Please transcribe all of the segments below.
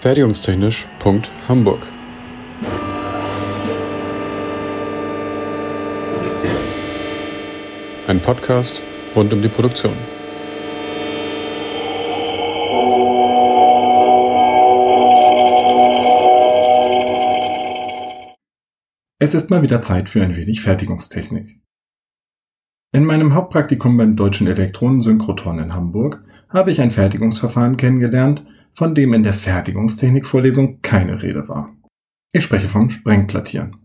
Fertigungstechnisch.hamburg Ein Podcast rund um die Produktion. Es ist mal wieder Zeit für ein wenig Fertigungstechnik. In meinem Hauptpraktikum beim Deutschen Elektronensynchrotron in Hamburg habe ich ein Fertigungsverfahren kennengelernt, von dem in der Fertigungstechnik-Vorlesung keine Rede war. Ich spreche vom Sprengplattieren.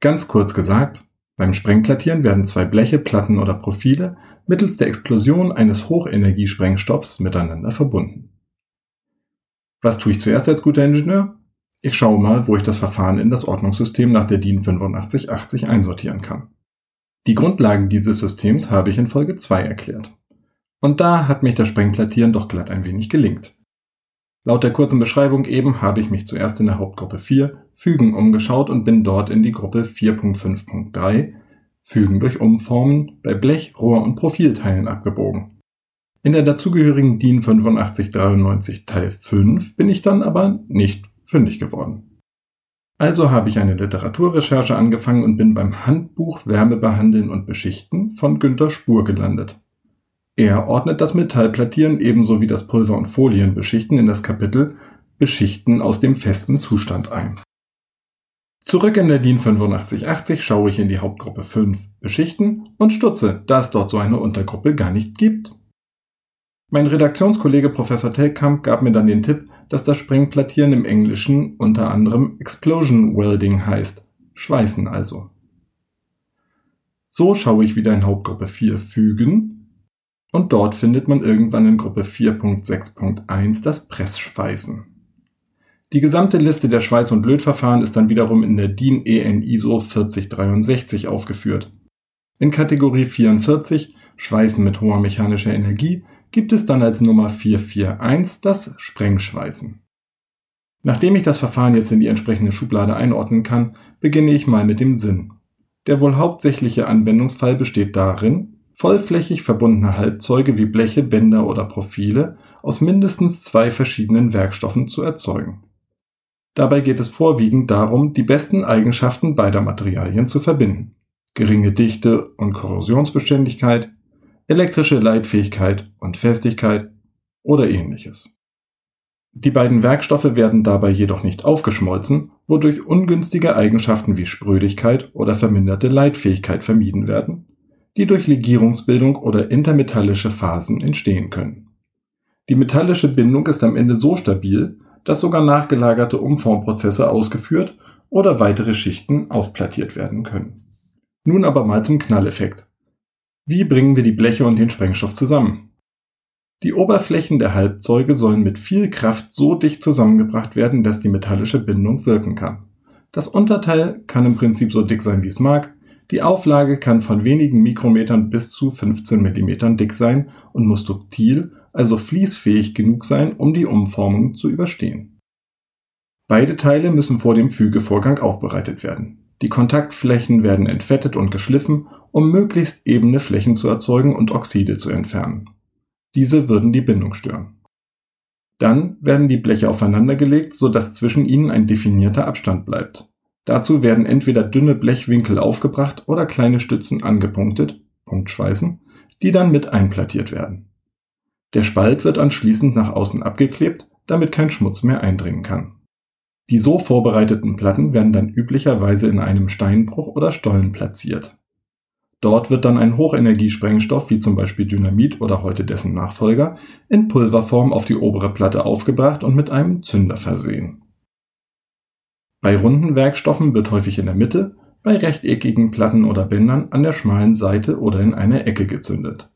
Ganz kurz gesagt, beim Sprengplattieren werden zwei Bleche, Platten oder Profile mittels der Explosion eines Hochenergiesprengstoffs miteinander verbunden. Was tue ich zuerst als guter Ingenieur? Ich schaue mal, wo ich das Verfahren in das Ordnungssystem nach der DIN 8580 einsortieren kann. Die Grundlagen dieses Systems habe ich in Folge 2 erklärt. Und da hat mich das Sprengplattieren doch glatt ein wenig gelingt. Laut der kurzen Beschreibung eben habe ich mich zuerst in der Hauptgruppe 4 Fügen umgeschaut und bin dort in die Gruppe 4.5.3 Fügen durch Umformen bei Blech, Rohr und Profilteilen abgebogen. In der dazugehörigen DIN 8593 Teil 5 bin ich dann aber nicht fündig geworden. Also habe ich eine Literaturrecherche angefangen und bin beim Handbuch Wärmebehandeln und Beschichten von Günter Spur gelandet. Er ordnet das Metallplattieren ebenso wie das Pulver- und Folienbeschichten in das Kapitel Beschichten aus dem festen Zustand ein. Zurück in der DIN 8580 schaue ich in die Hauptgruppe 5 Beschichten und stutze, da es dort so eine Untergruppe gar nicht gibt. Mein Redaktionskollege Professor Telkamp gab mir dann den Tipp, dass das Sprengplattieren im Englischen unter anderem Explosion Welding heißt, Schweißen also. So schaue ich wieder in Hauptgruppe 4 Fügen und dort findet man irgendwann in Gruppe 4.6.1 das Pressschweißen. Die gesamte Liste der Schweiß- und Lötverfahren ist dann wiederum in der DIN EN ISO 4063 aufgeführt. In Kategorie 44 Schweißen mit hoher mechanischer Energie gibt es dann als Nummer 441 das Sprengschweißen. Nachdem ich das Verfahren jetzt in die entsprechende Schublade einordnen kann, beginne ich mal mit dem Sinn. Der wohl hauptsächliche Anwendungsfall besteht darin, vollflächig verbundene Halbzeuge wie Bleche, Bänder oder Profile aus mindestens zwei verschiedenen Werkstoffen zu erzeugen. Dabei geht es vorwiegend darum, die besten Eigenschaften beider Materialien zu verbinden. Geringe Dichte und Korrosionsbeständigkeit, elektrische Leitfähigkeit und Festigkeit oder ähnliches. Die beiden Werkstoffe werden dabei jedoch nicht aufgeschmolzen, wodurch ungünstige Eigenschaften wie Sprödigkeit oder verminderte Leitfähigkeit vermieden werden die durch Legierungsbildung oder intermetallische Phasen entstehen können. Die metallische Bindung ist am Ende so stabil, dass sogar nachgelagerte Umformprozesse ausgeführt oder weitere Schichten aufplattiert werden können. Nun aber mal zum Knalleffekt. Wie bringen wir die Bleche und den Sprengstoff zusammen? Die Oberflächen der Halbzeuge sollen mit viel Kraft so dicht zusammengebracht werden, dass die metallische Bindung wirken kann. Das Unterteil kann im Prinzip so dick sein, wie es mag, die Auflage kann von wenigen Mikrometern bis zu 15 Millimetern dick sein und muss duktil, also fließfähig genug sein, um die Umformung zu überstehen. Beide Teile müssen vor dem Fügevorgang aufbereitet werden. Die Kontaktflächen werden entfettet und geschliffen, um möglichst ebene Flächen zu erzeugen und Oxide zu entfernen. Diese würden die Bindung stören. Dann werden die Bleche aufeinandergelegt, sodass zwischen ihnen ein definierter Abstand bleibt. Dazu werden entweder dünne Blechwinkel aufgebracht oder kleine Stützen angepunktet (Punktschweißen), die dann mit einplattiert werden. Der Spalt wird anschließend nach außen abgeklebt, damit kein Schmutz mehr eindringen kann. Die so vorbereiteten Platten werden dann üblicherweise in einem Steinbruch oder Stollen platziert. Dort wird dann ein Hochenergiesprengstoff wie zum Beispiel Dynamit oder heute dessen Nachfolger in Pulverform auf die obere Platte aufgebracht und mit einem Zünder versehen bei runden Werkstoffen wird häufig in der Mitte, bei rechteckigen Platten oder Bändern an der schmalen Seite oder in einer Ecke gezündet.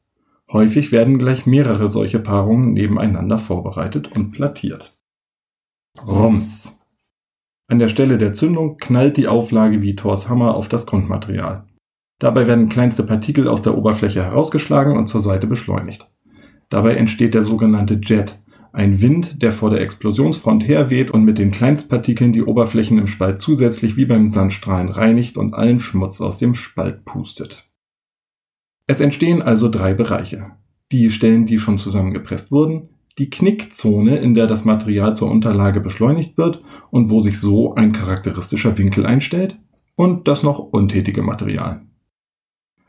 Häufig werden gleich mehrere solche Paarungen nebeneinander vorbereitet und plattiert. Rums. An der Stelle der Zündung knallt die Auflage wie Thors Hammer auf das Grundmaterial. Dabei werden kleinste Partikel aus der Oberfläche herausgeschlagen und zur Seite beschleunigt. Dabei entsteht der sogenannte Jet, ein Wind, der vor der Explosionsfront herweht und mit den Kleinstpartikeln die Oberflächen im Spalt zusätzlich wie beim Sandstrahlen reinigt und allen Schmutz aus dem Spalt pustet. Es entstehen also drei Bereiche. Die Stellen, die schon zusammengepresst wurden, die Knickzone, in der das Material zur Unterlage beschleunigt wird und wo sich so ein charakteristischer Winkel einstellt, und das noch untätige Material.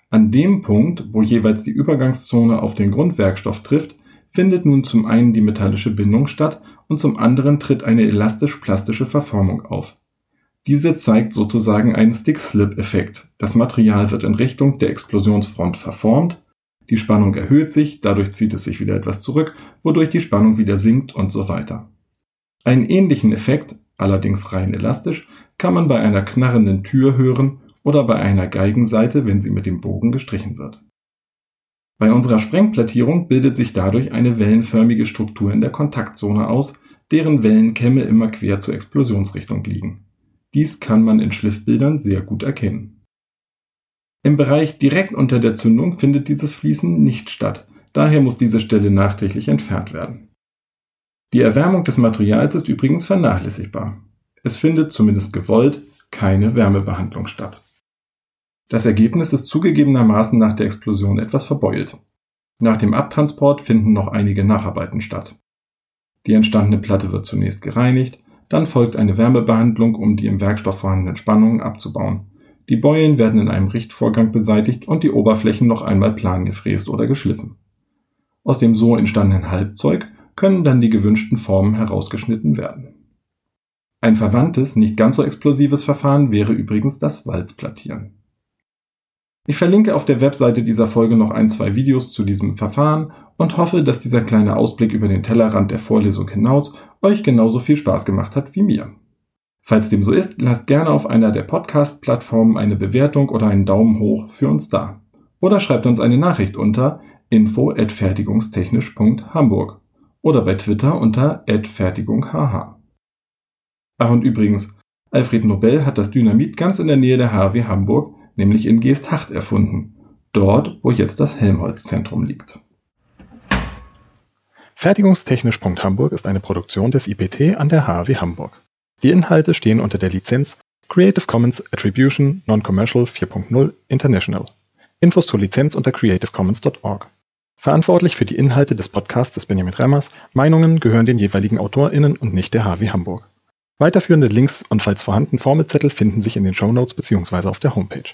An dem Punkt, wo jeweils die Übergangszone auf den Grundwerkstoff trifft, findet nun zum einen die metallische Bindung statt und zum anderen tritt eine elastisch-plastische Verformung auf. Diese zeigt sozusagen einen Stick-Slip-Effekt. Das Material wird in Richtung der Explosionsfront verformt, die Spannung erhöht sich, dadurch zieht es sich wieder etwas zurück, wodurch die Spannung wieder sinkt und so weiter. Einen ähnlichen Effekt, allerdings rein elastisch, kann man bei einer knarrenden Tür hören oder bei einer Geigenseite, wenn sie mit dem Bogen gestrichen wird. Bei unserer Sprengplattierung bildet sich dadurch eine wellenförmige Struktur in der Kontaktzone aus, deren Wellenkämme immer quer zur Explosionsrichtung liegen. Dies kann man in Schliffbildern sehr gut erkennen. Im Bereich direkt unter der Zündung findet dieses Fließen nicht statt, daher muss diese Stelle nachträglich entfernt werden. Die Erwärmung des Materials ist übrigens vernachlässigbar. Es findet, zumindest gewollt, keine Wärmebehandlung statt. Das Ergebnis ist zugegebenermaßen nach der Explosion etwas verbeult. Nach dem Abtransport finden noch einige Nacharbeiten statt. Die entstandene Platte wird zunächst gereinigt, dann folgt eine Wärmebehandlung, um die im Werkstoff vorhandenen Spannungen abzubauen. Die Beulen werden in einem Richtvorgang beseitigt und die Oberflächen noch einmal plan gefräst oder geschliffen. Aus dem so entstandenen Halbzeug können dann die gewünschten Formen herausgeschnitten werden. Ein verwandtes, nicht ganz so explosives Verfahren wäre übrigens das Walzplattieren. Ich verlinke auf der Webseite dieser Folge noch ein, zwei Videos zu diesem Verfahren und hoffe, dass dieser kleine Ausblick über den Tellerrand der Vorlesung hinaus euch genauso viel Spaß gemacht hat wie mir. Falls dem so ist, lasst gerne auf einer der Podcast-Plattformen eine Bewertung oder einen Daumen hoch für uns da. Oder schreibt uns eine Nachricht unter info@fertigungstechnisch.hamburg oder bei Twitter unter @fertigunghh. Ach und übrigens, Alfred Nobel hat das Dynamit ganz in der Nähe der HW Hamburg nämlich in Geesthacht erfunden, dort, wo jetzt das Helmholtz-Zentrum liegt. Fertigungstechnisch.hamburg ist eine Produktion des IPT an der HAW Hamburg. Die Inhalte stehen unter der Lizenz Creative Commons Attribution Non-Commercial 4.0 International. Infos zur Lizenz unter creativecommons.org. Verantwortlich für die Inhalte des Podcasts ist Benjamin Remmers. Meinungen gehören den jeweiligen AutorInnen und nicht der HW Hamburg. Weiterführende Links und falls vorhanden Formelzettel finden sich in den Shownotes bzw. auf der Homepage.